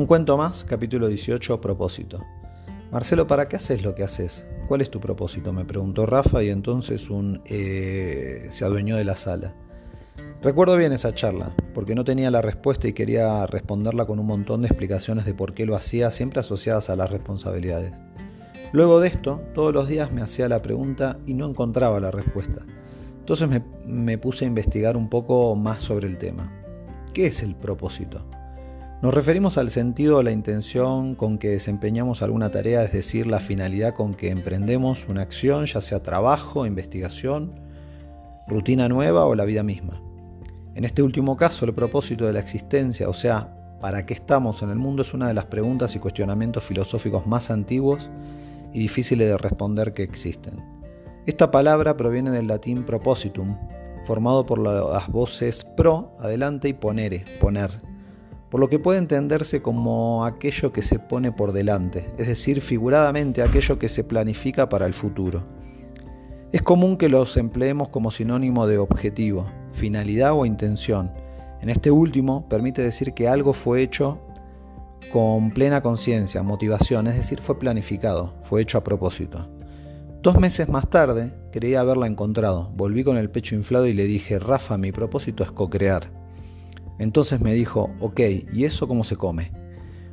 Un cuento más, capítulo 18, propósito. Marcelo, ¿para qué haces lo que haces? ¿Cuál es tu propósito? Me preguntó Rafa y entonces un eh, se adueñó de la sala. Recuerdo bien esa charla, porque no tenía la respuesta y quería responderla con un montón de explicaciones de por qué lo hacía, siempre asociadas a las responsabilidades. Luego de esto, todos los días me hacía la pregunta y no encontraba la respuesta. Entonces me, me puse a investigar un poco más sobre el tema. ¿Qué es el propósito? Nos referimos al sentido o la intención con que desempeñamos alguna tarea, es decir, la finalidad con que emprendemos una acción, ya sea trabajo, investigación, rutina nueva o la vida misma. En este último caso, el propósito de la existencia, o sea, ¿para qué estamos en el mundo? es una de las preguntas y cuestionamientos filosóficos más antiguos y difíciles de responder que existen. Esta palabra proviene del latín propositum, formado por las voces pro, adelante, y ponere, poner, por lo que puede entenderse como aquello que se pone por delante, es decir, figuradamente aquello que se planifica para el futuro. Es común que los empleemos como sinónimo de objetivo, finalidad o intención. En este último permite decir que algo fue hecho con plena conciencia, motivación, es decir, fue planificado, fue hecho a propósito. Dos meses más tarde creía haberla encontrado, volví con el pecho inflado y le dije, Rafa, mi propósito es co-crear. Entonces me dijo, ok, ¿y eso cómo se come?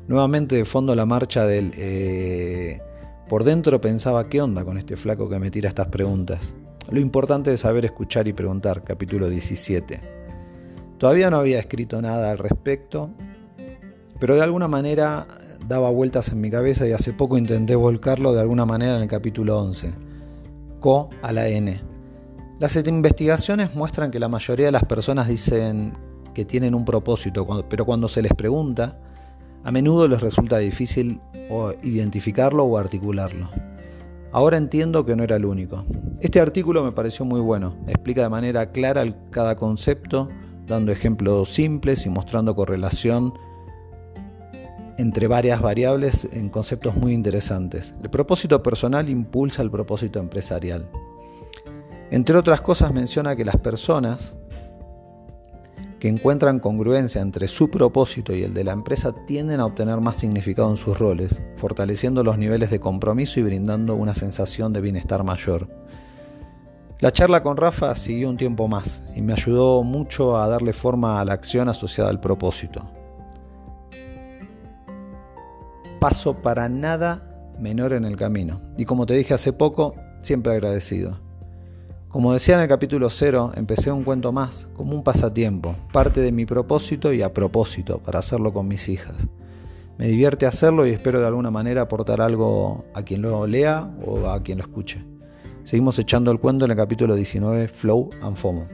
Nuevamente de fondo la marcha del... Eh... Por dentro pensaba, ¿qué onda con este flaco que me tira estas preguntas? Lo importante es saber escuchar y preguntar, capítulo 17. Todavía no había escrito nada al respecto, pero de alguna manera daba vueltas en mi cabeza y hace poco intenté volcarlo de alguna manera en el capítulo 11. Co a la N. Las investigaciones muestran que la mayoría de las personas dicen que tienen un propósito, pero cuando se les pregunta, a menudo les resulta difícil identificarlo o articularlo. Ahora entiendo que no era el único. Este artículo me pareció muy bueno, explica de manera clara cada concepto, dando ejemplos simples y mostrando correlación entre varias variables en conceptos muy interesantes. El propósito personal impulsa el propósito empresarial. Entre otras cosas menciona que las personas que encuentran congruencia entre su propósito y el de la empresa tienden a obtener más significado en sus roles, fortaleciendo los niveles de compromiso y brindando una sensación de bienestar mayor. La charla con Rafa siguió un tiempo más y me ayudó mucho a darle forma a la acción asociada al propósito. Paso para nada menor en el camino y como te dije hace poco, siempre agradecido. Como decía en el capítulo 0, empecé un cuento más, como un pasatiempo, parte de mi propósito y a propósito, para hacerlo con mis hijas. Me divierte hacerlo y espero de alguna manera aportar algo a quien lo lea o a quien lo escuche. Seguimos echando el cuento en el capítulo 19, Flow and FOMO.